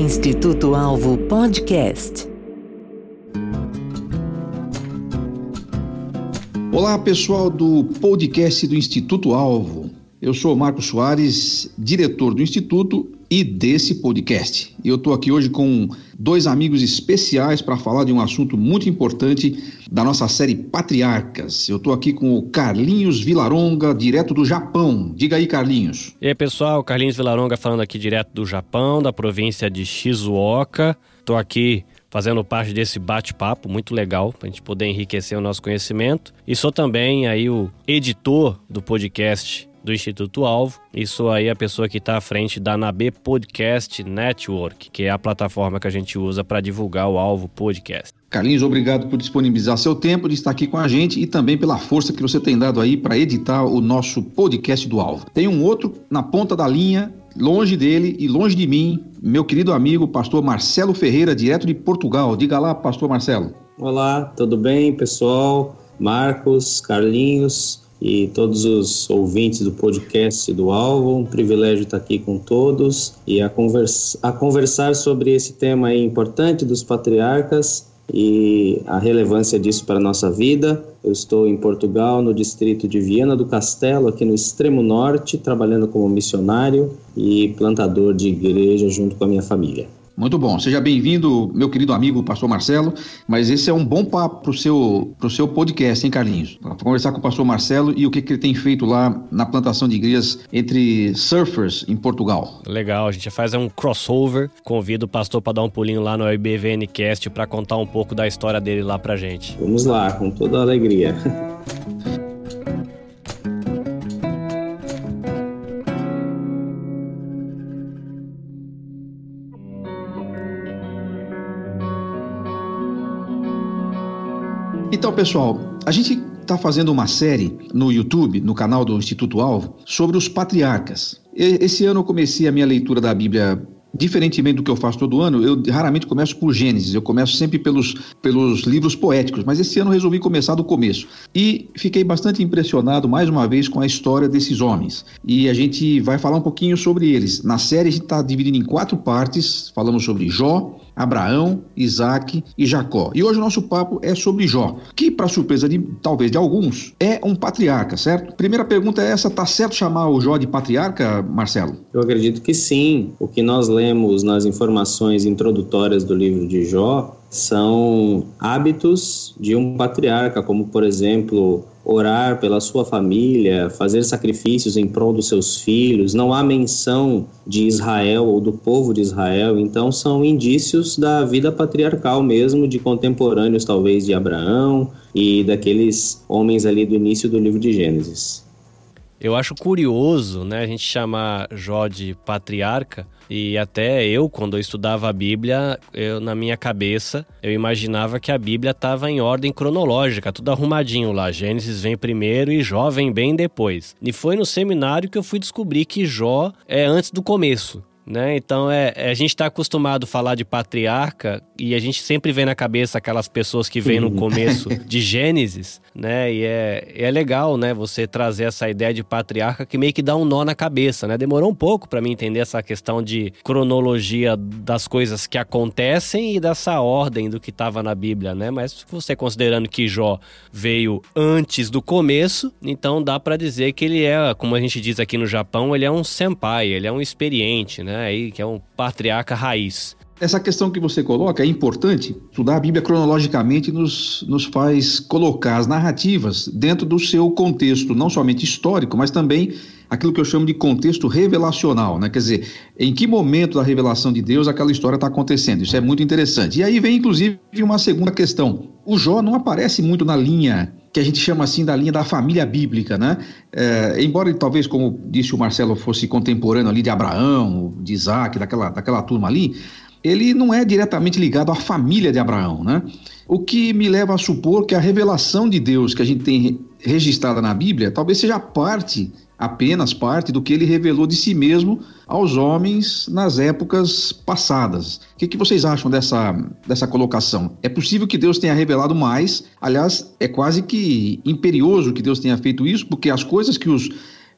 Instituto Alvo Podcast. Olá, pessoal do podcast do Instituto Alvo. Eu sou Marcos Soares, diretor do Instituto e desse podcast. Eu estou aqui hoje com dois amigos especiais para falar de um assunto muito importante da nossa série Patriarcas. Eu estou aqui com o Carlinhos Vilaronga, direto do Japão. Diga aí, Carlinhos. E aí, pessoal, Carlinhos Vilaronga falando aqui direto do Japão, da província de Shizuoka. Estou aqui fazendo parte desse bate-papo muito legal para a gente poder enriquecer o nosso conhecimento. E sou também aí o editor do podcast do Instituto Alvo. E sou aí a pessoa que está à frente da Nabe Podcast Network, que é a plataforma que a gente usa para divulgar o Alvo Podcast. Carlinhos, obrigado por disponibilizar seu tempo de estar aqui com a gente e também pela força que você tem dado aí para editar o nosso podcast do Alvo. Tem um outro na ponta da linha, longe dele e longe de mim, meu querido amigo pastor Marcelo Ferreira, direto de Portugal. Diga lá, pastor Marcelo. Olá, tudo bem, pessoal? Marcos, Carlinhos, e todos os ouvintes do podcast do Alvo. Um privilégio estar aqui com todos e a, conversa, a conversar sobre esse tema importante dos patriarcas e a relevância disso para a nossa vida. Eu estou em Portugal, no distrito de Viana do Castelo, aqui no extremo norte, trabalhando como missionário e plantador de igreja junto com a minha família. Muito bom. Seja bem-vindo, meu querido amigo pastor Marcelo. Mas esse é um bom papo para o seu, pro seu podcast, hein, Carlinhos? Para conversar com o pastor Marcelo e o que, que ele tem feito lá na plantação de igrejas entre surfers em Portugal. Legal, a gente faz um crossover. Convido o pastor para dar um pulinho lá no IBVNcast para contar um pouco da história dele lá para gente. Vamos lá, com toda a alegria. Então, pessoal, a gente está fazendo uma série no YouTube, no canal do Instituto Alvo, sobre os patriarcas. Esse ano eu comecei a minha leitura da Bíblia Diferentemente do que eu faço todo ano, eu raramente começo por Gênesis, eu começo sempre pelos, pelos livros poéticos, mas esse ano resolvi começar do começo. E fiquei bastante impressionado, mais uma vez, com a história desses homens. E a gente vai falar um pouquinho sobre eles. Na série, a gente está dividindo em quatro partes: falamos sobre Jó, Abraão, Isaac e Jacó. E hoje o nosso papo é sobre Jó, que, para surpresa de talvez de alguns, é um patriarca, certo? Primeira pergunta é essa: tá certo chamar o Jó de patriarca, Marcelo? Eu acredito que sim. O que nós lemos nas informações introdutórias do livro de Jó são hábitos de um patriarca, como por exemplo orar pela sua família, fazer sacrifícios em prol dos seus filhos. Não há menção de Israel ou do povo de Israel, então são indícios da vida patriarcal mesmo, de contemporâneos talvez de Abraão e daqueles homens ali do início do livro de Gênesis. Eu acho curioso, né, a gente chamar Jó de patriarca, e até eu, quando eu estudava a Bíblia, eu, na minha cabeça, eu imaginava que a Bíblia estava em ordem cronológica, tudo arrumadinho lá. Gênesis vem primeiro e Jó vem bem depois. E foi no seminário que eu fui descobrir que Jó é antes do começo. Né? Então é, é a gente está acostumado a falar de patriarca e a gente sempre vê na cabeça aquelas pessoas que vêm no começo de Gênesis, né? E é, é legal, né? Você trazer essa ideia de patriarca que meio que dá um nó na cabeça, né? Demorou um pouco para mim entender essa questão de cronologia das coisas que acontecem e dessa ordem do que estava na Bíblia, né? Mas você considerando que Jó veio antes do começo, então dá para dizer que ele é, como a gente diz aqui no Japão, ele é um senpai, ele é um experiente, né? Aí que é um patriarca raiz. Essa questão que você coloca é importante. Estudar a Bíblia cronologicamente nos, nos faz colocar as narrativas dentro do seu contexto, não somente histórico, mas também aquilo que eu chamo de contexto revelacional, né? Quer dizer, em que momento da revelação de Deus aquela história está acontecendo. Isso é muito interessante. E aí vem, inclusive, uma segunda questão. O Jó não aparece muito na linha que a gente chama assim da linha da família bíblica, né? É, embora talvez, como disse o Marcelo, fosse contemporâneo ali de Abraão, de Isaac, daquela, daquela turma ali, ele não é diretamente ligado à família de Abraão, né? O que me leva a supor que a revelação de Deus que a gente tem registrada na Bíblia talvez seja parte, apenas parte, do que ele revelou de si mesmo aos homens nas épocas passadas. O que, que vocês acham dessa, dessa colocação? É possível que Deus tenha revelado mais, aliás, é quase que imperioso que Deus tenha feito isso, porque as coisas que os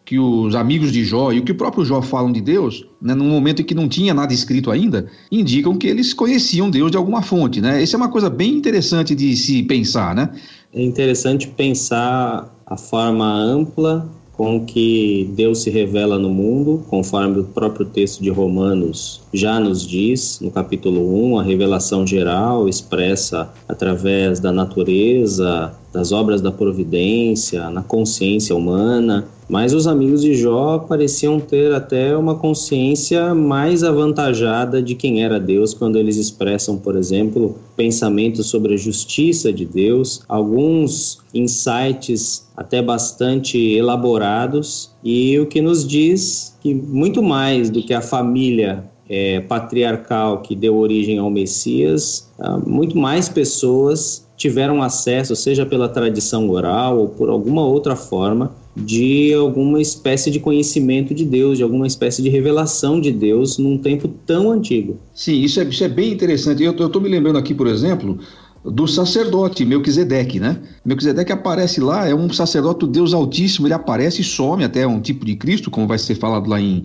que os amigos de Jó e o que o próprio Jó falam de Deus, né, num momento em que não tinha nada escrito ainda, indicam que eles conheciam Deus de alguma fonte, né? Isso é uma coisa bem interessante de se pensar, né? É interessante pensar a forma ampla com que Deus se revela no mundo, conforme o próprio texto de Romanos já nos diz, no capítulo 1, a revelação geral expressa através da natureza, das obras da providência, na consciência humana, mas os amigos de Jó pareciam ter até uma consciência mais avantajada de quem era Deus quando eles expressam, por exemplo, pensamentos sobre a justiça de Deus, alguns insights até bastante elaborados, e o que nos diz que muito mais do que a família é, patriarcal que deu origem ao Messias, ah, muito mais pessoas tiveram acesso, seja pela tradição oral ou por alguma outra forma, de alguma espécie de conhecimento de Deus, de alguma espécie de revelação de Deus num tempo tão antigo. Sim, isso é, isso é bem interessante. Eu estou me lembrando aqui, por exemplo, do sacerdote Melquisedeque, né? Melquisedeque aparece lá, é um sacerdote do Deus Altíssimo, ele aparece e some até um tipo de Cristo, como vai ser falado lá em,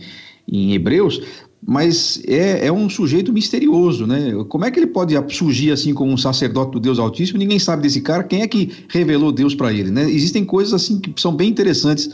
em Hebreus, mas é, é um sujeito misterioso, né? Como é que ele pode surgir assim como um sacerdote do Deus Altíssimo? Ninguém sabe desse cara. Quem é que revelou Deus para ele, né? Existem coisas assim que são bem interessantes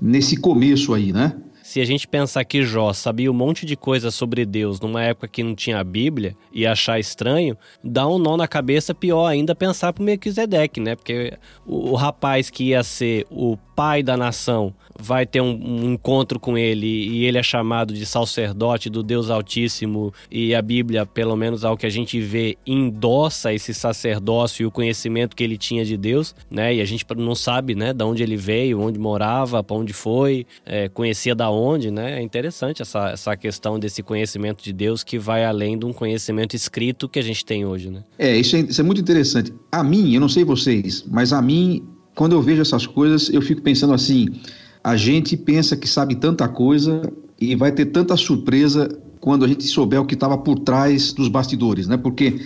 nesse começo aí, né? Se a gente pensar que Jó sabia um monte de coisa sobre Deus numa época que não tinha a Bíblia e achar estranho, dá um nó na cabeça pior ainda pensar pro Melquisedeque, né? Porque o, o rapaz que ia ser o pai da nação vai ter um, um, encontro com ele e ele é chamado de sacerdote do Deus Altíssimo e a Bíblia, pelo menos ao que a gente vê, endossa esse sacerdócio e o conhecimento que ele tinha de Deus, né? E a gente não sabe, né, de onde ele veio, onde morava, para onde foi, é, conhecia da onde, né? É interessante essa, essa questão desse conhecimento de Deus que vai além de um conhecimento escrito que a gente tem hoje, né? É, isso é, isso é muito interessante. A mim, eu não sei vocês, mas a mim quando eu vejo essas coisas, eu fico pensando assim: a gente pensa que sabe tanta coisa e vai ter tanta surpresa quando a gente souber o que estava por trás dos bastidores, né? Porque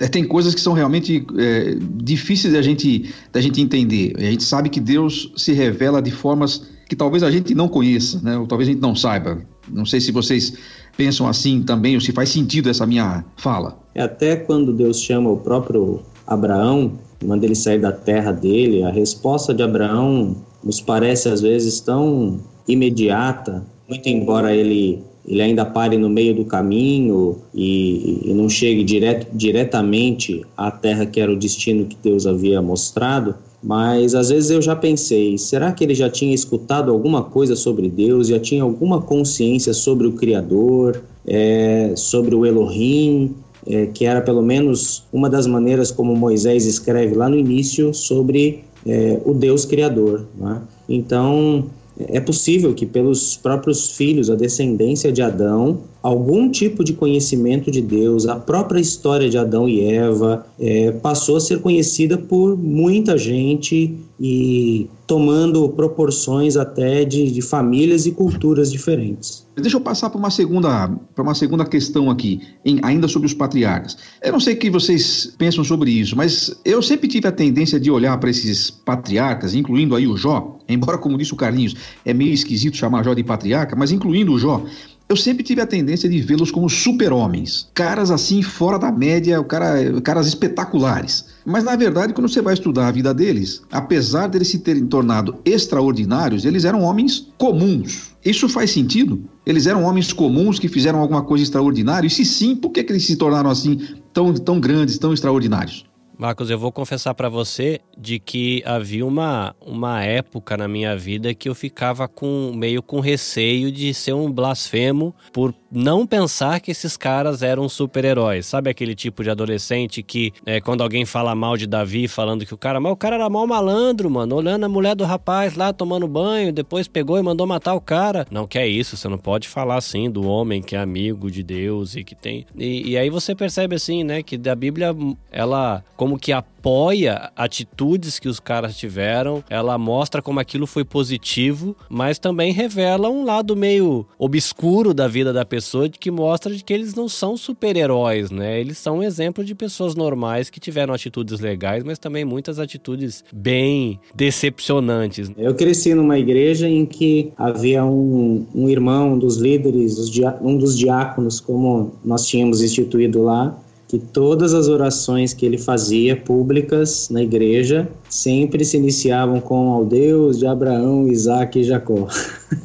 é, tem coisas que são realmente é, difíceis da gente, da gente entender. A gente sabe que Deus se revela de formas que talvez a gente não conheça, né? Ou talvez a gente não saiba. Não sei se vocês pensam assim também, ou se faz sentido essa minha fala. É até quando Deus chama o próprio Abraão manda ele sair da terra dele, a resposta de Abraão nos parece às vezes tão imediata, muito embora ele ele ainda pare no meio do caminho e, e não chegue direto, diretamente à terra que era o destino que Deus havia mostrado, mas às vezes eu já pensei, será que ele já tinha escutado alguma coisa sobre Deus, já tinha alguma consciência sobre o Criador, é, sobre o Elohim, é, que era pelo menos uma das maneiras como Moisés escreve lá no início sobre é, o Deus Criador. Né? Então, é possível que pelos próprios filhos, a descendência de Adão, algum tipo de conhecimento de Deus, a própria história de Adão e Eva é, passou a ser conhecida por muita gente e tomando proporções até de, de famílias e culturas diferentes. Deixa eu passar para uma segunda, para uma segunda questão aqui, em, ainda sobre os patriarcas. Eu não sei o que vocês pensam sobre isso, mas eu sempre tive a tendência de olhar para esses patriarcas, incluindo aí o Jó, embora como disse o Carlinhos, é meio esquisito chamar Jó de patriarca, mas incluindo o Jó, eu sempre tive a tendência de vê-los como super-homens, caras assim fora da média, cara, caras espetaculares. Mas na verdade, quando você vai estudar a vida deles, apesar deles se terem tornado extraordinários, eles eram homens comuns. Isso faz sentido? Eles eram homens comuns que fizeram alguma coisa extraordinária? E se sim, por que, que eles se tornaram assim tão, tão grandes, tão extraordinários? Marcos, eu vou confessar para você de que havia uma, uma época na minha vida que eu ficava com meio com receio de ser um blasfemo por não pensar que esses caras eram super-heróis. Sabe aquele tipo de adolescente que, é, quando alguém fala mal de Davi, falando que o cara, mas o cara era mal malandro, mano, olhando a mulher do rapaz lá tomando banho, depois pegou e mandou matar o cara. Não que é isso, você não pode falar assim do homem que é amigo de Deus e que tem. E, e aí você percebe assim, né, que da Bíblia, ela, como que apoia atitudes que os caras tiveram, ela mostra como aquilo foi positivo, mas também revela um lado meio obscuro da vida da pessoa, de que mostra de que eles não são super-heróis, né? Eles são um exemplo de pessoas normais que tiveram atitudes legais, mas também muitas atitudes bem decepcionantes. Eu cresci numa igreja em que havia um, um irmão dos líderes, um dos diáconos, como nós tínhamos instituído lá, que todas as orações que ele fazia públicas na igreja sempre se iniciavam com ao Deus de Abraão, Isaac e Jacó.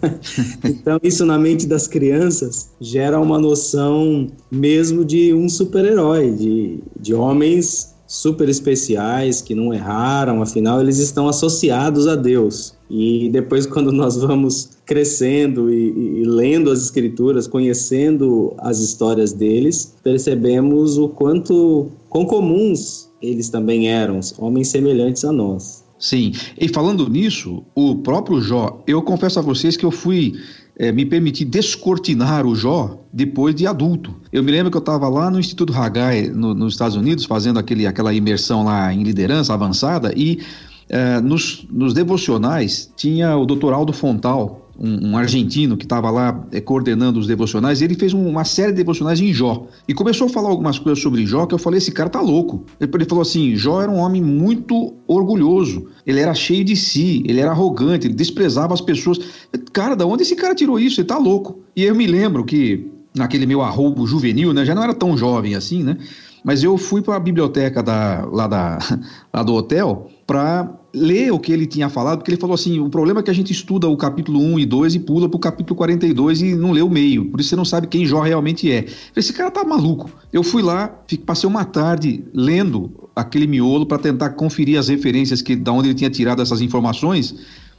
então, isso na mente das crianças gera uma noção mesmo de um super-herói, de, de homens super especiais que não erraram, afinal eles estão associados a Deus. E depois, quando nós vamos crescendo e, e, lendo as escrituras, conhecendo as histórias deles, percebemos o quanto quão comuns eles também eram, homens semelhantes a nós. Sim, e falando nisso, o próprio Jó, eu confesso a vocês que eu fui é, me permitir descortinar o Jó depois de adulto. Eu me lembro que eu estava lá no Instituto Haggai, no, nos Estados Unidos, fazendo aquele, aquela imersão lá em liderança avançada, e é, nos, nos devocionais tinha o doutor Aldo Fontal, um, um argentino que estava lá é, coordenando os devocionais, ele fez um, uma série de devocionais em Jó. E começou a falar algumas coisas sobre Jó que eu falei: esse cara tá louco. Ele, ele falou assim: Jó era um homem muito orgulhoso, ele era cheio de si, ele era arrogante, ele desprezava as pessoas. Cara, da onde esse cara tirou isso? Ele tá louco. E eu me lembro que naquele meu arrobo juvenil, né, já não era tão jovem assim, né? Mas eu fui para a biblioteca da, lá, da, lá do hotel para ler o que ele tinha falado, porque ele falou assim: o problema é que a gente estuda o capítulo 1 e 2 e pula para o capítulo 42 e não lê o meio, por isso você não sabe quem Jó realmente é. Esse cara tá maluco. Eu fui lá, passei uma tarde lendo aquele miolo para tentar conferir as referências que da onde ele tinha tirado essas informações.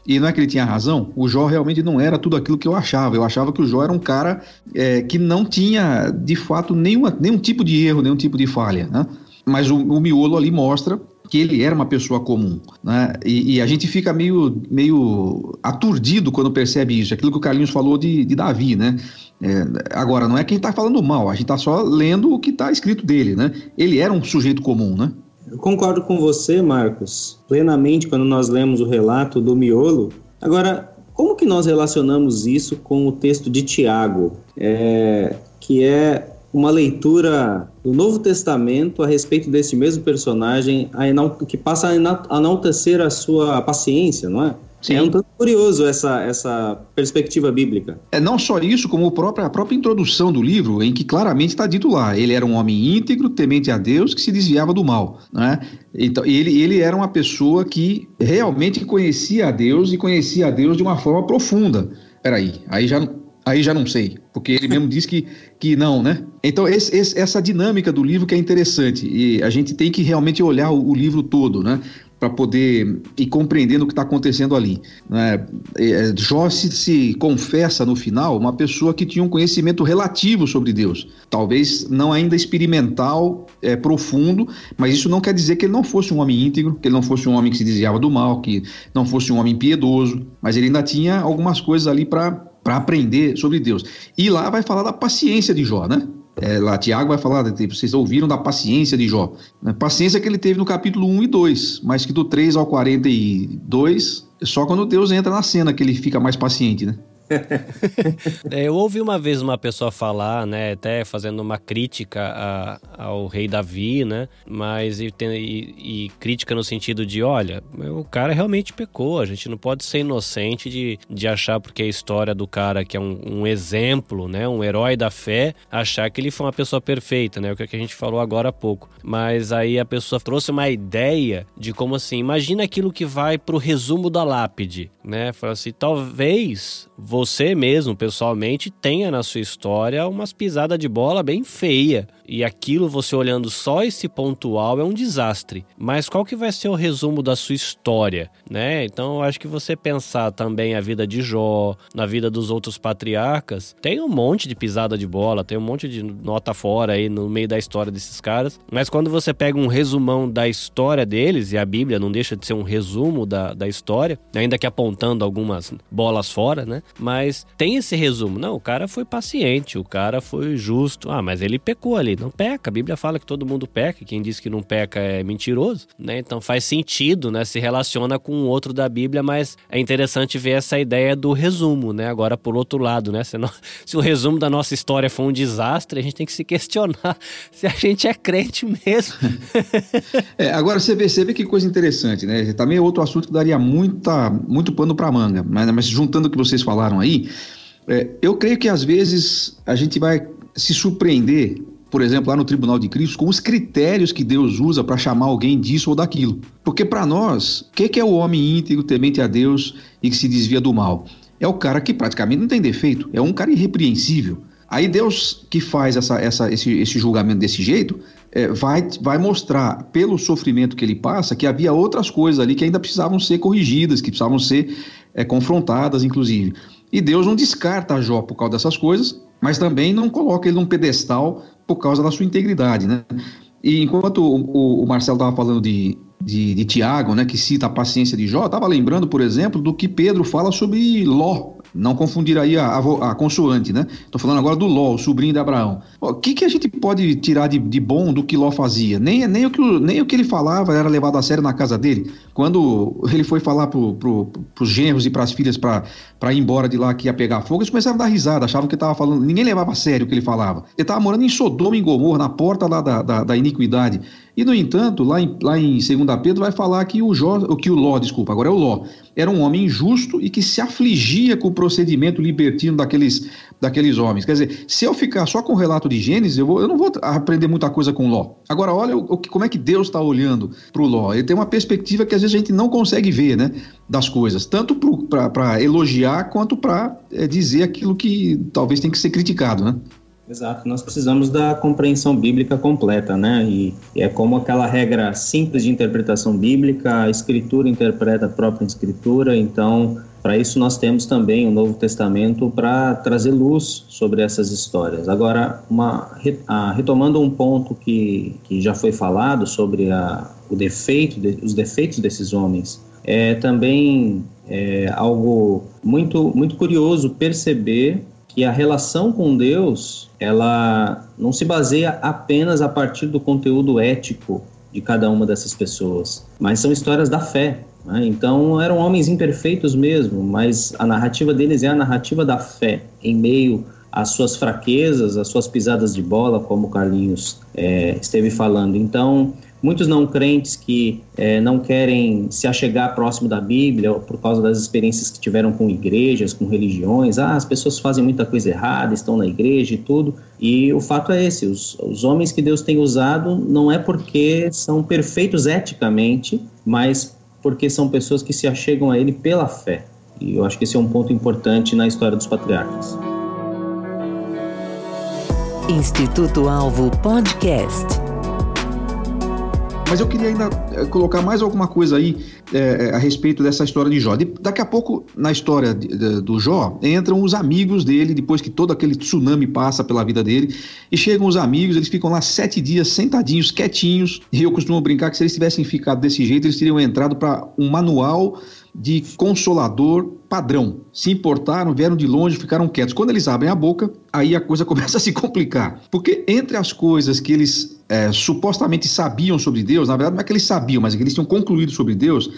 E não é que ele tinha razão, o Jó realmente não era tudo aquilo que eu achava. Eu achava que o Jó era um cara é, que não tinha, de fato, nenhuma, nenhum tipo de erro, nenhum tipo de falha. Né? Mas o, o miolo ali mostra que ele era uma pessoa comum, né? E, e, a gente fica meio, meio aturdido quando percebe isso. Aquilo que o Carlinhos falou de, de Davi, né? É, agora, não é quem está falando mal, a gente está só lendo o que está escrito dele, né? Ele era um sujeito comum, né? Eu concordo com você, Marcos, plenamente quando nós lemos o relato do miolo. Agora, como que nós relacionamos isso com o texto de Tiago, é, que é uma leitura do Novo Testamento a respeito desse mesmo personagem, que passa a enaltecer a sua paciência, não é? Sim. É um tanto curioso essa, essa perspectiva bíblica. É não só isso, como a própria, a própria introdução do livro, em que claramente está dito lá: ele era um homem íntegro, temente a Deus, que se desviava do mal. Né? Então, ele, ele era uma pessoa que realmente conhecia a Deus e conhecia a Deus de uma forma profunda. Peraí, aí já Aí já não sei, porque ele mesmo diz que, que não, né? Então, esse, esse, essa dinâmica do livro que é interessante, e a gente tem que realmente olhar o, o livro todo, né? Para poder ir compreendendo o que está acontecendo ali. Né? É, Jó se, se confessa no final uma pessoa que tinha um conhecimento relativo sobre Deus, talvez não ainda experimental, é, profundo, mas isso não quer dizer que ele não fosse um homem íntegro, que ele não fosse um homem que se desviava do mal, que não fosse um homem piedoso, mas ele ainda tinha algumas coisas ali para para aprender sobre Deus. E lá vai falar da paciência de Jó, né? É, lá Tiago vai falar, vocês ouviram da paciência de Jó. Né? Paciência que ele teve no capítulo 1 e 2, mas que do 3 ao 42, só quando Deus entra na cena que ele fica mais paciente, né? é, eu ouvi uma vez uma pessoa falar, né, até fazendo uma crítica a, ao rei Davi, né, mas e, e, e, crítica no sentido de, olha, o cara realmente pecou, a gente não pode ser inocente de, de achar porque a história do cara que é um, um exemplo, né, um herói da fé, achar que ele foi uma pessoa perfeita, né, o que a gente falou agora há pouco. Mas aí a pessoa trouxe uma ideia de como assim, imagina aquilo que vai pro resumo da lápide, né, fala assim, talvez você mesmo, pessoalmente, tenha na sua história umas pisadas de bola bem feia. E aquilo, você olhando só esse pontual, é um desastre. Mas qual que vai ser o resumo da sua história, né? Então, eu acho que você pensar também a vida de Jó, na vida dos outros patriarcas, tem um monte de pisada de bola, tem um monte de nota fora aí no meio da história desses caras. Mas quando você pega um resumão da história deles, e a Bíblia não deixa de ser um resumo da, da história, ainda que apontando algumas bolas fora, né? Mas tem esse resumo. Não, o cara foi paciente, o cara foi justo. Ah, mas ele pecou ali. Não peca. A Bíblia fala que todo mundo peca. Quem diz que não peca é mentiroso, né? Então faz sentido, né? Se relaciona com o outro da Bíblia, mas é interessante ver essa ideia do resumo, né? Agora, por outro lado, né? Se, o resumo da nossa história foi um desastre, a gente tem que se questionar se a gente é crente mesmo. é, agora você vê que coisa interessante, né? Também é outro assunto que daria muita, muito pano para manga, mas, mas juntando o que vocês falaram aí, é, eu creio que às vezes a gente vai se surpreender, por exemplo, lá no Tribunal de Cristo, com os critérios que Deus usa para chamar alguém disso ou daquilo. Porque para nós, o que, que é o homem íntegro, temente a Deus e que se desvia do mal? É o cara que praticamente não tem defeito, é um cara irrepreensível. Aí Deus que faz essa, essa, esse, esse julgamento desse jeito, é, vai, vai mostrar, pelo sofrimento que ele passa, que havia outras coisas ali que ainda precisavam ser corrigidas, que precisavam ser é, confrontadas, inclusive. E Deus não descarta Jó por causa dessas coisas, mas também não coloca ele num pedestal por causa da sua integridade, né? E enquanto o, o Marcelo estava falando de, de, de, Tiago, né, que cita a paciência de Jó, estava lembrando, por exemplo, do que Pedro fala sobre Ló, não confundir aí a, a, a consoante, né? Estou falando agora do Ló, o sobrinho de Abraão. O que, que a gente pode tirar de, de bom do que Ló fazia? Nem, nem, o que, nem o que ele falava era levado a sério na casa dele. Quando ele foi falar para pro, os genros e para as filhas para ir embora de lá que ia pegar fogo, eles começaram a dar risada, achavam que estava falando. Ninguém levava a sério o que ele falava. Ele estava morando em Sodoma e Gomorra, na porta lá da, da, da iniquidade. E, no entanto, lá em, lá em 2 Pedro vai falar que o, Jó, que o Ló, desculpa, agora é o Ló, era um homem injusto e que se afligia com o procedimento libertino daqueles, daqueles homens. Quer dizer, se eu ficar só com o relato de Gênesis, eu, vou, eu não vou aprender muita coisa com Ló. Agora, olha o, como é que Deus está olhando para o Ló. Ele tem uma perspectiva que às vezes a gente não consegue ver né, das coisas, tanto para elogiar quanto para é, dizer aquilo que talvez tem que ser criticado. Né? Exato, nós precisamos da compreensão bíblica completa, né? E, e, é como aquela regra simples de interpretação bíblica, a escritura interpreta a própria escritura, então, para isso nós temos também o Novo Testamento para trazer luz sobre essas histórias. Agora, uma, a, retomando um ponto que, que já foi falado sobre a, o defeito, de, os defeitos desses homens, é também é, algo muito, muito curioso perceber que a relação com Deus ela não se baseia apenas a partir do conteúdo ético de cada uma dessas pessoas, mas são histórias da fé. Né? Então eram homens imperfeitos mesmo, mas a narrativa deles é a narrativa da fé em meio às suas fraquezas, às suas pisadas de bola, como o Carlinhos é, esteve falando. Então muitos não crentes que é, não querem se achegar próximo da Bíblia por causa das experiências que tiveram com igrejas, com religiões. Ah, as pessoas fazem muita coisa errada, estão na igreja e tudo. E o fato é esse: os, os homens que Deus tem usado não é porque são perfeitos eticamente, mas porque são pessoas que se achegam a Ele pela fé. E eu acho que esse é um ponto importante na história dos patriarcas. Instituto Alvo Podcast. Mas eu queria ainda eh, colocar mais alguma coisa aí é, a respeito dessa história de Jó. De, daqui a pouco, na história de, de, do Jó, entram os amigos dele, depois que todo aquele tsunami passa pela vida dele, e chegam os amigos, eles ficam lá sete dias sentadinhos, quietinhos, e eu costumo brincar que se eles tivessem ficado desse jeito, eles teriam entrado para um manual de consolador padrão. Se importaram, vieram de longe, ficaram quietos. Quando eles abrem a boca, aí a coisa começa a se complicar. Porque entre as coisas que eles é, supostamente sabiam sobre Deus, na verdade não é que eles sabiam, mas é que eles tinham concluído sobre Deus,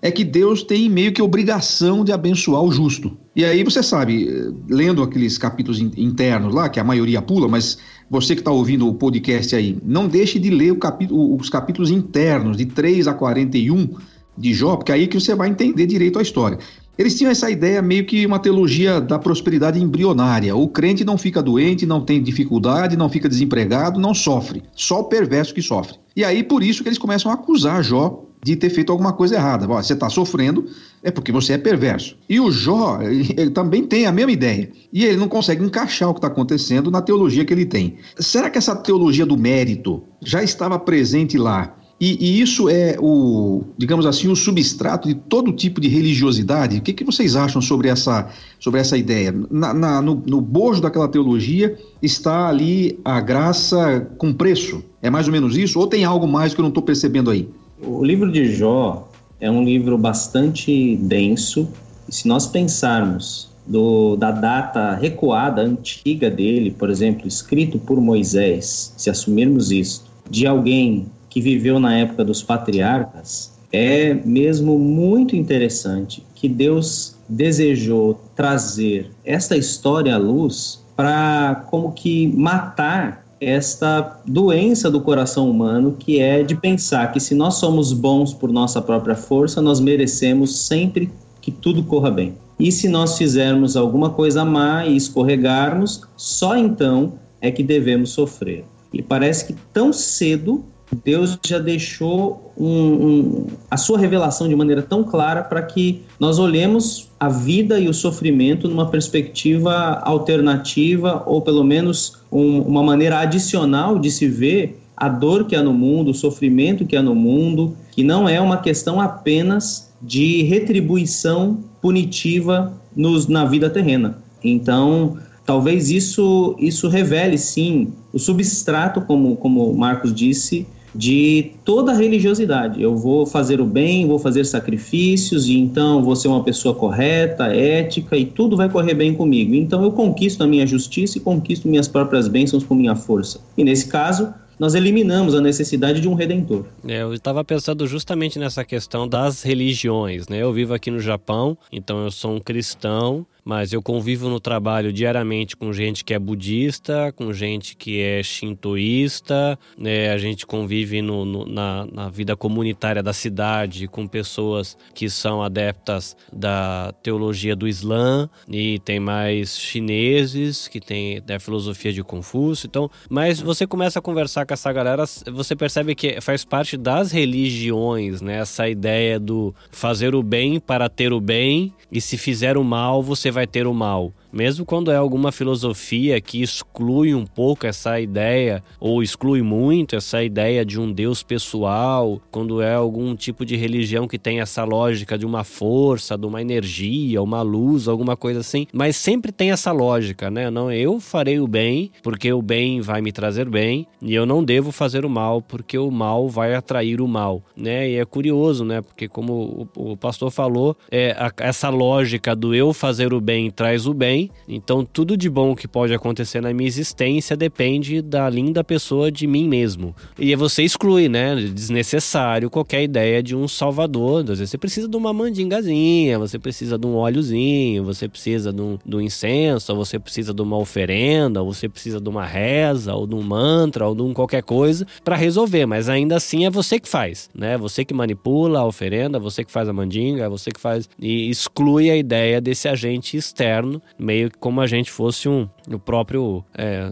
é que Deus tem meio que obrigação de abençoar o justo. E aí você sabe, lendo aqueles capítulos internos lá, que a maioria pula, mas você que está ouvindo o podcast aí, não deixe de ler capítulo, os capítulos internos, de 3 a 41 de Jó, porque é aí que você vai entender direito a história. Eles tinham essa ideia meio que uma teologia da prosperidade embrionária. O crente não fica doente, não tem dificuldade, não fica desempregado, não sofre. Só o perverso que sofre. E aí por isso que eles começam a acusar Jó de ter feito alguma coisa errada. Você está sofrendo é porque você é perverso. E o Jó ele também tem a mesma ideia. E ele não consegue encaixar o que está acontecendo na teologia que ele tem. Será que essa teologia do mérito já estava presente lá e, e, isso é o, digamos assim, o substrato de todo tipo de religiosidade. O que, que vocês acham sobre essa, sobre essa ideia? Na, na, no, no bojo daquela teologia está ali a graça com preço. É mais ou menos isso? Ou tem algo mais que eu não estou percebendo aí? O livro de Jó é um livro bastante denso. E se nós pensarmos do, da data recuada, antiga dele, por exemplo, escrito por Moisés, se assumirmos isso, de alguém que viveu na época dos patriarcas, é mesmo muito interessante que Deus desejou trazer esta história à luz para como que matar esta doença do coração humano que é de pensar que se nós somos bons por nossa própria força, nós merecemos sempre que tudo corra bem. E se nós fizermos alguma coisa má e escorregarmos, só então é que devemos sofrer. E parece que tão cedo Deus já deixou um, um, a sua revelação de maneira tão clara para que nós olhemos a vida e o sofrimento numa perspectiva alternativa ou pelo menos um, uma maneira adicional de se ver a dor que há no mundo, o sofrimento que há no mundo, que não é uma questão apenas de retribuição punitiva nos, na vida terrena. Então, talvez isso, isso revele, sim, o substrato, como, como Marcos disse, de toda religiosidade. Eu vou fazer o bem, vou fazer sacrifícios, e então vou ser uma pessoa correta, ética, e tudo vai correr bem comigo. Então eu conquisto a minha justiça e conquisto minhas próprias bênçãos com minha força. E nesse caso, nós eliminamos a necessidade de um redentor. É, eu estava pensando justamente nessa questão das religiões, né? Eu vivo aqui no Japão, então eu sou um cristão mas eu convivo no trabalho diariamente com gente que é budista, com gente que é shintoísta, né? a gente convive no, no, na, na, vida comunitária da cidade com pessoas que são adeptas da teologia do Islã e tem mais chineses que tem da filosofia de Confúcio. Então, mas você começa a conversar com essa galera, você percebe que faz parte das religiões, né? Essa ideia do fazer o bem para ter o bem e se fizer o mal, você vai ter o mal. Mesmo quando é alguma filosofia que exclui um pouco essa ideia, ou exclui muito essa ideia de um Deus pessoal, quando é algum tipo de religião que tem essa lógica de uma força, de uma energia, uma luz, alguma coisa assim, mas sempre tem essa lógica, né? Não, eu farei o bem porque o bem vai me trazer bem, e eu não devo fazer o mal porque o mal vai atrair o mal, né? E é curioso, né? Porque como o, pastor falou, é a, essa lógica do eu fazer o bem traz o bem, então, tudo de bom que pode acontecer na minha existência depende da linda pessoa de mim mesmo. E você exclui, né? Desnecessário qualquer ideia de um salvador. Às vezes você precisa de uma mandingazinha, você precisa de um óleozinho, você precisa de um, de um incenso, você precisa de uma oferenda, você precisa de uma reza, ou de um mantra, ou de um qualquer coisa para resolver. Mas ainda assim é você que faz, né? Você que manipula a oferenda, você que faz a mandinga, você que faz. E exclui a ideia desse agente externo, meio como a gente fosse um o próprio é,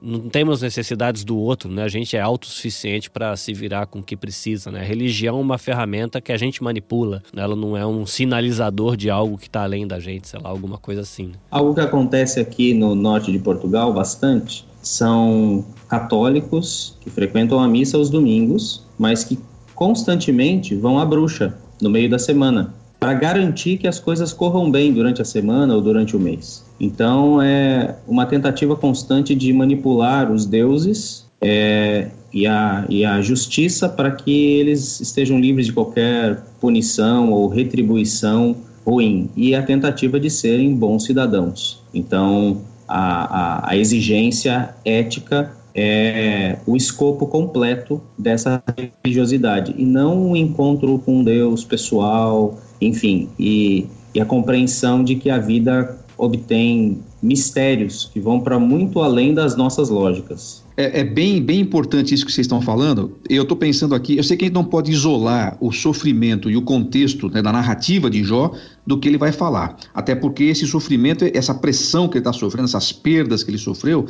não temos necessidades do outro, né? A gente é autossuficiente para se virar com o que precisa, né? A religião é uma ferramenta que a gente manipula, né? ela não é um sinalizador de algo que está além da gente, sei lá, alguma coisa assim. Né? Algo que acontece aqui no norte de Portugal bastante são católicos que frequentam a missa aos domingos, mas que constantemente vão à bruxa no meio da semana para garantir que as coisas corram bem durante a semana ou durante o mês. Então, é uma tentativa constante de manipular os deuses é, e, a, e a justiça para que eles estejam livres de qualquer punição ou retribuição ruim e a tentativa de serem bons cidadãos. Então, a, a, a exigência ética é o escopo completo dessa religiosidade e não o encontro com Deus pessoal, enfim, e, e a compreensão de que a vida obtém mistérios que vão para muito além das nossas lógicas. É, é, bem, bem importante isso que vocês estão falando. Eu estou pensando aqui, eu sei que a gente não pode isolar o sofrimento e o contexto né, da narrativa de Jó do que ele vai falar. Até porque esse sofrimento, essa pressão que ele está sofrendo, essas perdas que ele sofreu,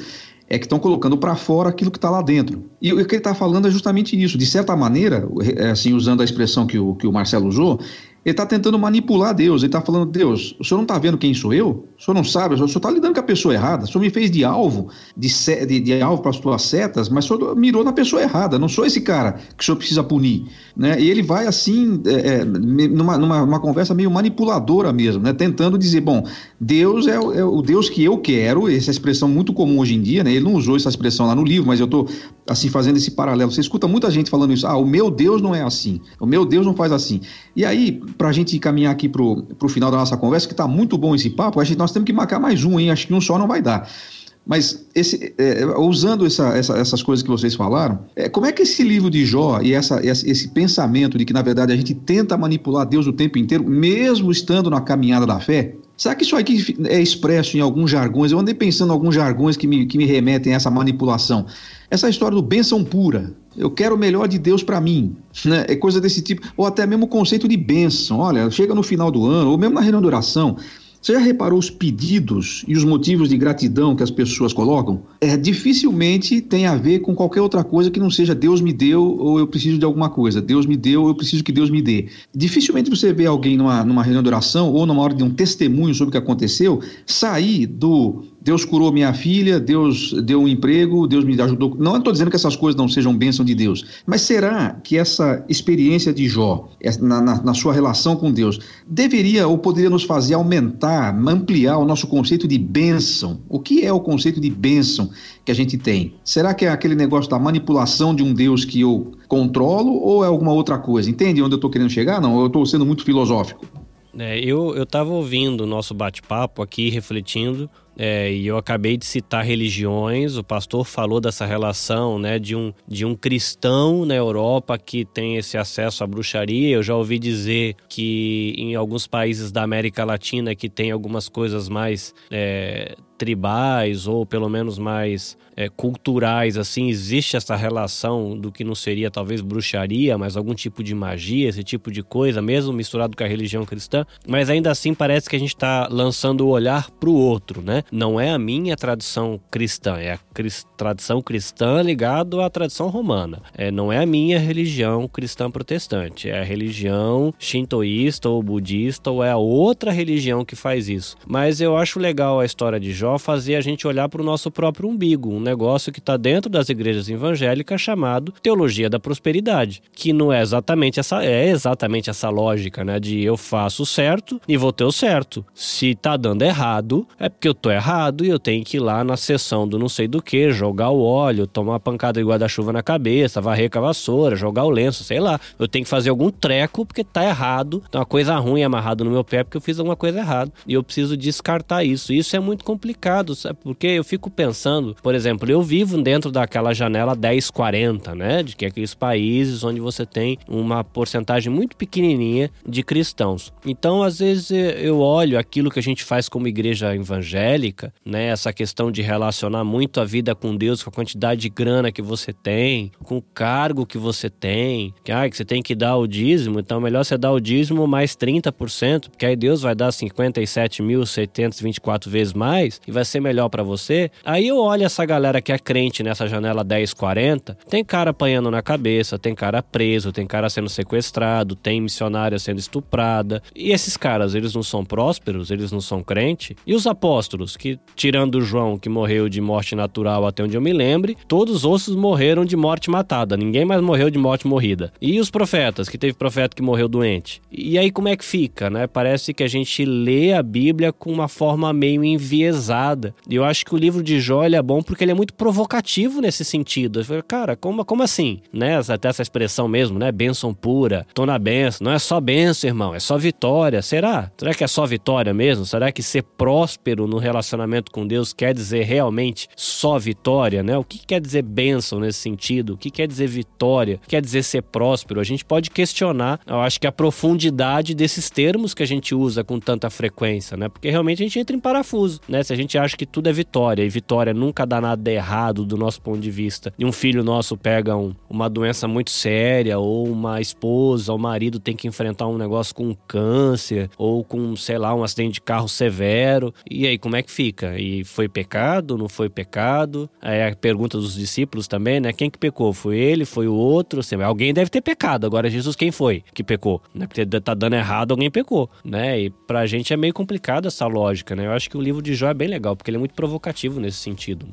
é que estão colocando para fora aquilo que está lá dentro. E o que ele está falando é justamente isso. De certa maneira, é, assim, usando a expressão que o, que o Marcelo usou, ele está tentando manipular Deus. Ele está falando: Deus, o senhor não está vendo quem sou eu? O senhor não sabe? O senhor está lidando com a pessoa errada. O senhor me fez de alvo, de, de, de alvo para as suas setas, mas o senhor mirou na pessoa errada. Não sou esse cara que o senhor precisa punir. Né? E ele vai assim, é, é numa, numa, numa, conversa meio manipuladora mesmo, né? tentando dizer: bom, Deus é, é, o Deus que eu quero, essa expressão muito comum hoje em dia, né? ele não usou essa expressão lá no livro, mas eu estou assim fazendo esse paralelo. Você escuta muita gente falando isso: ah, o meu Deus não é assim, o meu Deus não faz assim. E aí para a gente caminhar aqui para o final da nossa conversa, que está muito bom esse papo, a gente, nós temos que marcar mais um, hein? Acho que um só não vai dar. Mas esse, é, usando essa, essa, essas coisas que vocês falaram, é, como é que esse livro de Jó e essa, esse pensamento de que, na verdade, a gente tenta manipular Deus o tempo inteiro, mesmo estando na caminhada da fé, Será que isso aqui é expresso em alguns jargões? Eu andei pensando em alguns jargões que me, que me remetem a essa manipulação. Essa história do bênção pura. Eu quero o melhor de Deus para mim. Né? É coisa desse tipo. Ou até mesmo o conceito de bênção. Olha, chega no final do ano, ou mesmo na reunião de oração. Você já reparou os pedidos e os motivos de gratidão que as pessoas colocam? É, dificilmente tem a ver com qualquer outra coisa que não seja Deus me deu ou eu preciso de alguma coisa. Deus me deu ou eu preciso que Deus me dê. Dificilmente você vê alguém numa, numa reunião de oração ou numa hora de um testemunho sobre o que aconteceu sair do Deus curou minha filha, Deus deu um emprego, Deus me ajudou. Não estou dizendo que essas coisas não sejam bênção de Deus, mas será que essa experiência de Jó, na, na, na, sua relação com Deus, deveria ou poderia nos fazer aumentar, ampliar o nosso conceito de bênção? O que é o conceito de bênção que a gente tem? Será que é aquele negócio da manipulação de um Deus que eu controlo ou é alguma outra coisa? Entende onde eu estou querendo chegar? Não, eu estou sendo muito filosófico. É, eu estava ouvindo o nosso bate-papo aqui, refletindo é, e eu acabei de citar religiões, o pastor falou dessa relação né, de, um, de um cristão na Europa que tem esse acesso à bruxaria. Eu já ouvi dizer que em alguns países da América Latina que tem algumas coisas mais é, tribais ou pelo menos mais é, culturais, assim, existe essa relação do que não seria talvez bruxaria, mas algum tipo de magia, esse tipo de coisa, mesmo misturado com a religião cristã, mas ainda assim parece que a gente está lançando o olhar para o outro, né? Não é a minha tradição cristã, é a tradição cristã ligado à tradição romana. É, não é a minha religião cristã protestante, é a religião shintoísta ou budista ou é a outra religião que faz isso. Mas eu acho legal a história de Jó fazer a gente olhar para o nosso próprio umbigo, um negócio que está dentro das igrejas evangélicas chamado teologia da prosperidade, que não é exatamente essa é exatamente essa lógica, né, de eu faço certo e vou ter o certo. Se tá dando errado, é porque eu tô errado e eu tenho que ir lá na sessão do não sei do que, jogar o óleo, tomar uma pancada de guarda-chuva na cabeça, varrer com a vassoura, jogar o lenço, sei lá. Eu tenho que fazer algum treco porque tá errado, tem uma coisa ruim amarrado no meu pé porque eu fiz alguma coisa errada. E eu preciso descartar isso. Isso é muito complicado, sabe? Porque eu fico pensando, por exemplo, eu vivo dentro daquela janela 1040, né? De que é aqueles países onde você tem uma porcentagem muito pequenininha de cristãos. Então, às vezes eu olho aquilo que a gente faz como igreja evangélica, né? Essa questão de relacionar muito a vida com Deus com a quantidade de grana que você tem, com o cargo que você tem, que, ah, que você tem que dar o dízimo, então é melhor você dar o dízimo mais 30%, porque aí Deus vai dar 57.724 vezes mais e vai ser melhor para você. Aí eu olho essa galera que é crente nessa janela 1040, tem cara apanhando na cabeça, tem cara preso, tem cara sendo sequestrado, tem missionária sendo estuprada. E esses caras, eles não são prósperos, eles não são crente. E os apóstolos, que tirando João, que morreu de morte natural até onde eu me lembre, todos os ossos morreram de morte matada, ninguém mais morreu de morte morrida. E os profetas, que teve profeta que morreu doente. E aí como é que fica, né? Parece que a gente lê a Bíblia com uma forma meio enviesada. E eu acho que o livro de Jó é bom porque ele é muito provocativo nesse sentido. Falo, cara, como, como assim? Né? Até essa expressão mesmo, né? Bênção pura, tô na benção. Não é só benção, irmão, é só vitória. Será? Será que é só vitória mesmo? Será que ser próspero no relacionamento com Deus quer dizer realmente só vitória, né? O que quer dizer bênção nesse sentido? O que quer dizer vitória? Quer dizer ser próspero? A gente pode questionar, eu acho que a profundidade desses termos que a gente usa com tanta frequência, né? Porque realmente a gente entra em parafuso, né? Se a gente acha que tudo é vitória e vitória nunca dá nada errado do nosso ponto de vista, e um filho nosso pega um, uma doença muito séria, ou uma esposa, ou marido tem que enfrentar um negócio com câncer, ou com, sei lá, um acidente de carro severo, e aí como é que fica? E foi pecado? Não foi pecado? Aí a pergunta dos discípulos também, né? Quem que pecou? Foi ele? Foi o outro? Assim, alguém deve ter pecado. Agora, Jesus, quem foi que pecou? Né? Porque tá dando errado, alguém pecou, né? E pra gente é meio complicado essa lógica, né? Eu acho que o livro de Jó é bem legal, porque ele é muito provocativo nesse sentido.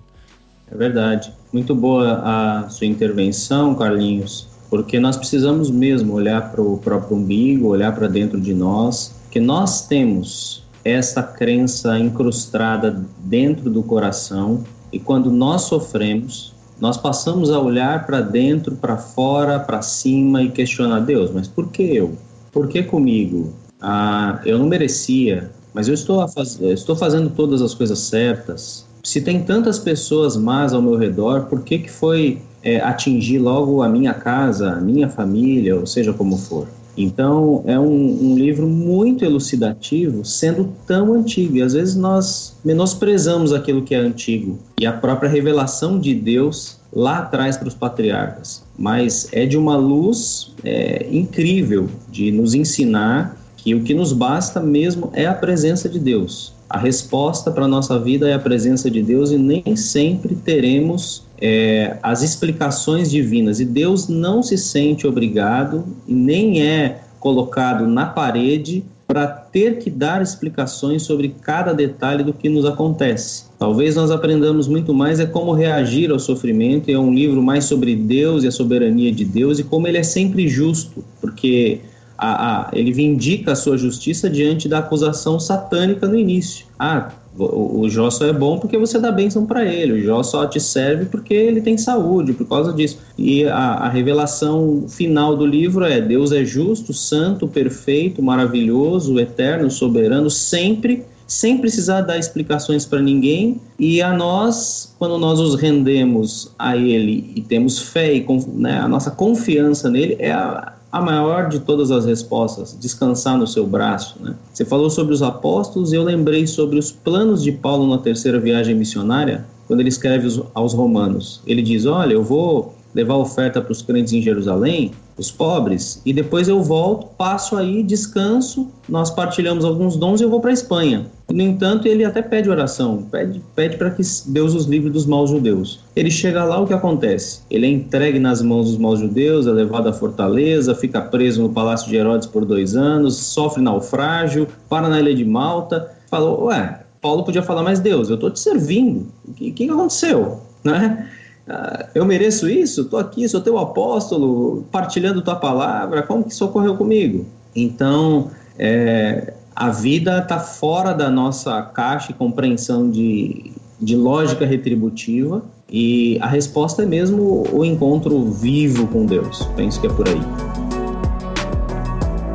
É verdade. Muito boa a sua intervenção, Carlinhos, porque nós precisamos mesmo olhar para o próprio umbigo, olhar para dentro de nós, que nós temos essa crença incrustada dentro do coração e quando nós sofremos, nós passamos a olhar para dentro, para fora, para cima e questionar Deus, mas por que eu? por que comigo? Ah, eu não merecia, mas eu estou, faz... estou fazendo todas as coisas certas. Se tem tantas pessoas más ao meu redor, por que, que foi é, atingir logo a minha casa, a minha família, ou seja como for? Então, é um, um, livro muito elucidativo, sendo tão antigo. E às vezes nós menosprezamos aquilo que é antigo e a própria revelação de Deus lá atrás para os patriarcas. Mas é de uma luz é, incrível de nos ensinar que o que nos basta mesmo é a presença de Deus. A resposta para a nossa vida é a presença de Deus e nem sempre teremos é, as explicações divinas. E Deus não se sente obrigado e nem é colocado na parede para ter que dar explicações sobre cada detalhe do que nos acontece. Talvez nós aprendamos muito mais é como reagir ao sofrimento, é um livro mais sobre Deus e a soberania de Deus e como ele é sempre justo, porque a, a, ele vindica a sua justiça diante da acusação satânica no início. Ah, o, Jó só é bom porque você dá bênção para ele, o Jó só te serve porque ele tem saúde, por causa disso. E a, a revelação final do livro é: Deus é justo, santo, perfeito, maravilhoso, eterno, soberano, sempre sem precisar dar explicações para ninguém, e a nós, quando nós nos rendemos a Ele e temos fé e né, a nossa confiança nele, é a, a maior de todas as respostas, descansar no seu braço. Né? Você falou sobre os apóstolos e eu lembrei sobre os planos de Paulo na terceira viagem missionária, quando ele escreve aos romanos. Ele diz: Olha, eu vou levar oferta para os crentes em Jerusalém, os pobres, e depois eu volto, passo aí, descanso, nós partilhamos alguns dons e eu vou para a Espanha. No entanto, ele até pede oração, pede, para que Deus os livre dos maus judeus. Ele chega lá, o que acontece? Ele é entregue nas mãos dos maus judeus, é levado à fortaleza, fica preso no palácio de Herodes por dois anos, sofre naufrágio, para na ilha de Malta. Falou, ué, Paulo podia falar, mas Deus, eu estou te servindo, o que, que aconteceu? Né? Ah, eu mereço isso? Estou aqui, sou teu apóstolo, partilhando tua palavra, como que isso ocorreu comigo? Então, é, a vida está fora da nossa caixa e compreensão de, de lógica retributiva e a resposta é mesmo o encontro vivo com Deus. Penso que é por aí.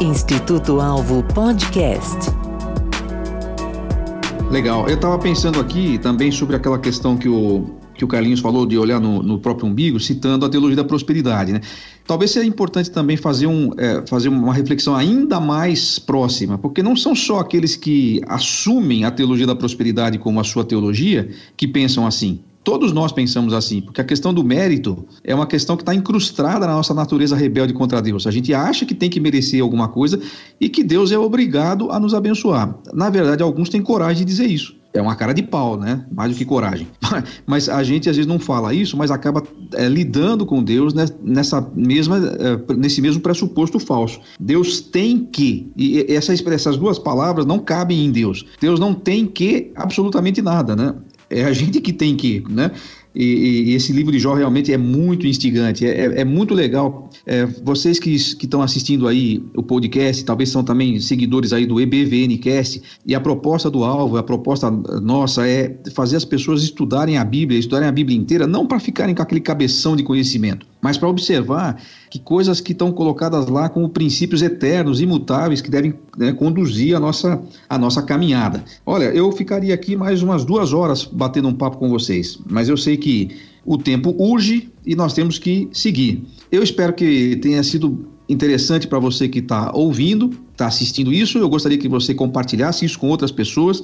Instituto Alvo Podcast. Legal. Eu estava pensando aqui também sobre aquela questão que o que o Carlinhos falou de olhar no, no, próprio umbigo, citando a teologia da prosperidade, né? Talvez seja importante também fazer, um, é, fazer uma reflexão ainda mais próxima, porque não são só aqueles que assumem a teologia da prosperidade como a sua teologia que pensam assim. Todos nós pensamos assim, porque a questão do mérito é uma questão que está incrustada na nossa natureza rebelde contra Deus. A gente acha que tem que merecer alguma coisa e que Deus é obrigado a nos abençoar. Na verdade, alguns têm coragem de dizer isso é uma cara de pau, né? Mais do que coragem. Mas a gente às vezes não fala isso, mas acaba é, lidando com Deus nessa mesma, é, nesse mesmo pressuposto falso. Deus tem que, e essas, essas duas palavras não cabem em Deus. Deus não tem que absolutamente nada, né? É a gente que tem que, né? E, e, esse livro de Jó realmente é muito instigante, é, é, é muito legal. É, vocês que estão assistindo aí o podcast, talvez são também seguidores aí do EBVNcast, e a proposta do Alvo, a proposta nossa é fazer as pessoas estudarem a Bíblia, estudarem a Bíblia inteira, não para ficarem com aquele cabeção de conhecimento, mas para observar que coisas que estão colocadas lá como princípios eternos, imutáveis, que devem né, conduzir a nossa, a nossa caminhada. Olha, eu ficaria aqui mais umas duas horas batendo um papo com vocês, mas eu sei que o tempo urge e nós temos que seguir. Eu espero que tenha sido interessante para você que está ouvindo, está assistindo isso. Eu gostaria que você compartilhasse isso com outras pessoas.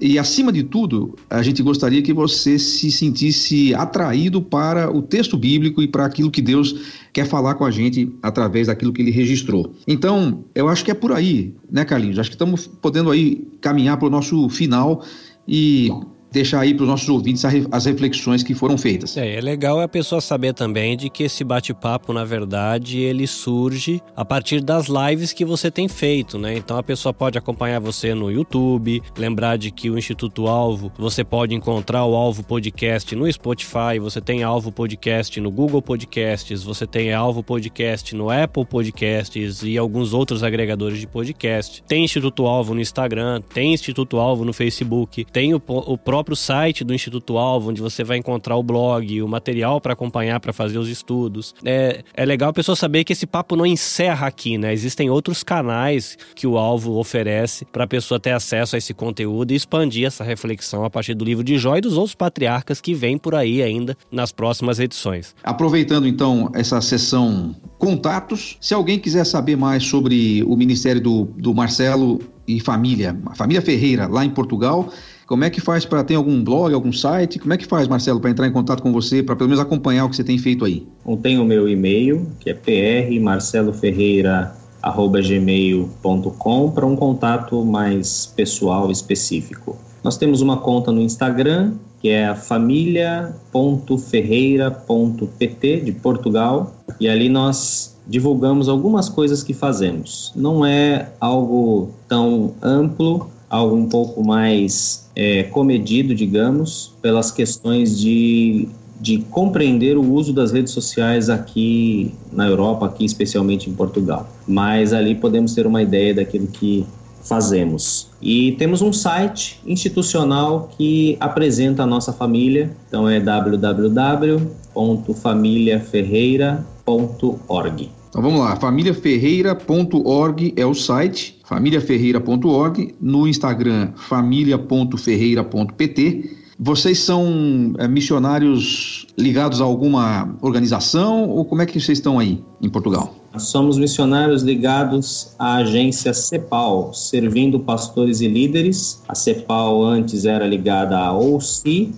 E, acima de tudo, a gente gostaria que você se sentisse atraído para o texto bíblico e para aquilo que Deus quer falar com a gente através daquilo que ele registrou. Então, eu acho que é por aí, né, Carlinhos? Acho que estamos podendo aí caminhar para o nosso final e deixar aí para os nossos ouvintes as reflexões que foram feitas. É, é legal a pessoa saber também de que esse bate-papo, na verdade, ele surge a partir das lives que você tem feito, né? Então a pessoa pode acompanhar você no YouTube, lembrar de que o Instituto Alvo, você pode encontrar o Alvo Podcast no Spotify, você tem Alvo Podcast no Google Podcasts, você tem Alvo Podcast no Apple Podcasts e alguns outros agregadores de podcast. Tem Instituto Alvo no Instagram, tem Instituto Alvo no Facebook, tem o, o próprio próprio site do Instituto Alvo, onde você vai encontrar o blog, o material para acompanhar, para fazer os estudos. É, é legal a pessoa saber que esse papo não encerra aqui, né? Existem outros canais que o Alvo oferece para a pessoa ter acesso a esse conteúdo e expandir essa reflexão a partir do livro de Jó e dos outros patriarcas que vêm por aí ainda nas próximas edições. Aproveitando então essa sessão contatos, se alguém quiser saber mais sobre o ministério do, do Marcelo e família, a família Ferreira lá em Portugal, como é que faz para ter algum blog, algum site? Como é que faz, Marcelo, para entrar em contato com você, para pelo menos acompanhar o que você tem feito aí? Eu tenho o meu e-mail, que é prmarceloferreira@gmail.com para um contato mais pessoal específico. Nós temos uma conta no Instagram, que é a família.ferreira.pt de Portugal, e ali nós divulgamos algumas coisas que fazemos. Não é algo tão amplo, algo um pouco mais é, comedido, digamos, pelas questões de, de compreender o uso das redes sociais aqui na Europa, aqui especialmente em Portugal. Mas ali podemos ter uma ideia daquilo que fazemos. E temos um site institucional que apresenta a nossa família, então é www.familiaferreira.org. Então vamos lá, famíliaferreira.org é o site, famíliaferreira.org, no Instagram família.ferreira.pt vocês são é, missionários ligados a alguma organização ou como é que vocês estão aí em Portugal? Somos missionários ligados à agência CEPAL, servindo pastores e líderes. A CEPAL antes era ligada à OC,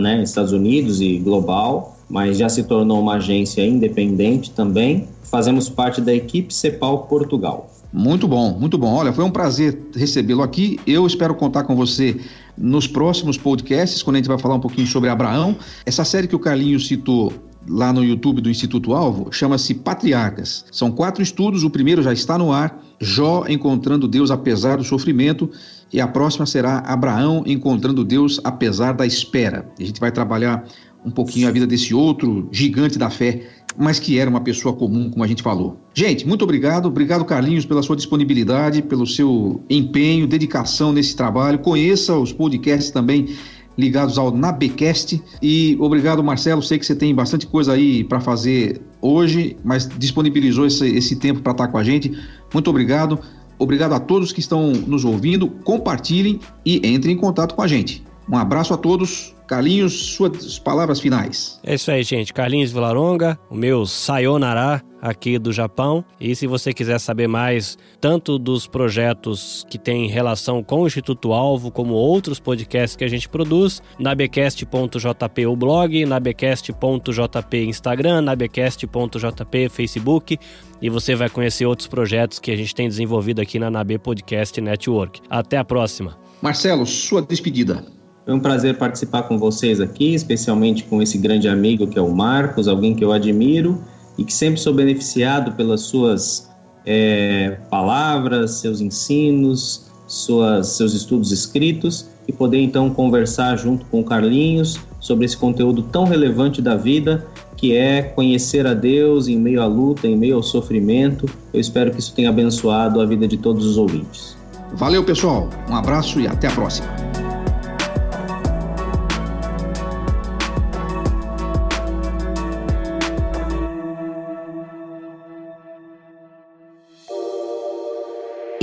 né, Estados Unidos e global, mas já se tornou uma agência independente também. Fazemos parte da equipe CEPAL Portugal. Muito bom, muito bom. Olha, foi um prazer recebê-lo aqui. Eu espero contar com você nos próximos podcasts, quando a gente vai falar um pouquinho sobre Abraão. Essa série que o Carlinhos citou lá no YouTube do Instituto Alvo chama-se Patriarcas. São quatro estudos, o primeiro já está no ar, Jó encontrando Deus apesar do sofrimento, e a próxima será Abraão encontrando Deus apesar da espera. A gente vai trabalhar um pouquinho a vida desse outro gigante da fé mas que era uma pessoa comum, como a gente falou. Gente, muito obrigado. Obrigado, Carlinhos, pela sua disponibilidade, pelo seu empenho, dedicação nesse trabalho. Conheça os podcasts também ligados ao Nabecast. E obrigado, Marcelo. Sei que você tem bastante coisa aí para fazer hoje, mas disponibilizou esse, esse tempo para estar com a gente. Muito obrigado. Obrigado a todos que estão nos ouvindo. Compartilhem e entrem em contato com a gente. Um abraço a todos. Carlinhos, suas palavras finais. É isso aí, gente. Carlinhos Vilaronga, o meu Sayonara aqui do Japão. E se você quiser saber mais, tanto dos projetos que têm relação com o Instituto Alvo, como outros podcasts que a gente produz, nabecast.jp o blog, nabecast.jp Instagram, nabecast.jp Facebook. E você vai conhecer outros projetos que a gente tem desenvolvido aqui na NAB Podcast Network. Até a próxima. Marcelo, sua despedida. Foi um prazer participar com vocês aqui, especialmente com esse grande amigo que é o Marcos, alguém que eu admiro e que sempre sou beneficiado pelas suas é, palavras, seus ensinos, suas, seus estudos escritos e poder então conversar junto com o Carlinhos sobre esse conteúdo tão relevante da vida que é conhecer a Deus em meio à luta, em meio ao sofrimento. Eu espero que isso tenha abençoado a vida de todos os ouvintes. Valeu, pessoal. Um abraço e até a próxima.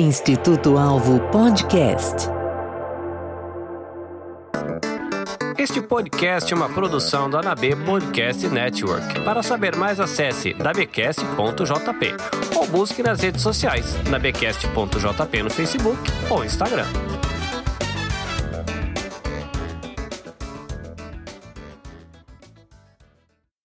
Instituto Alvo Podcast. Este podcast é uma produção da NAB Podcast Network. Para saber mais, acesse nabcast.jp ou busque nas redes sociais nabcast.jp no Facebook ou Instagram.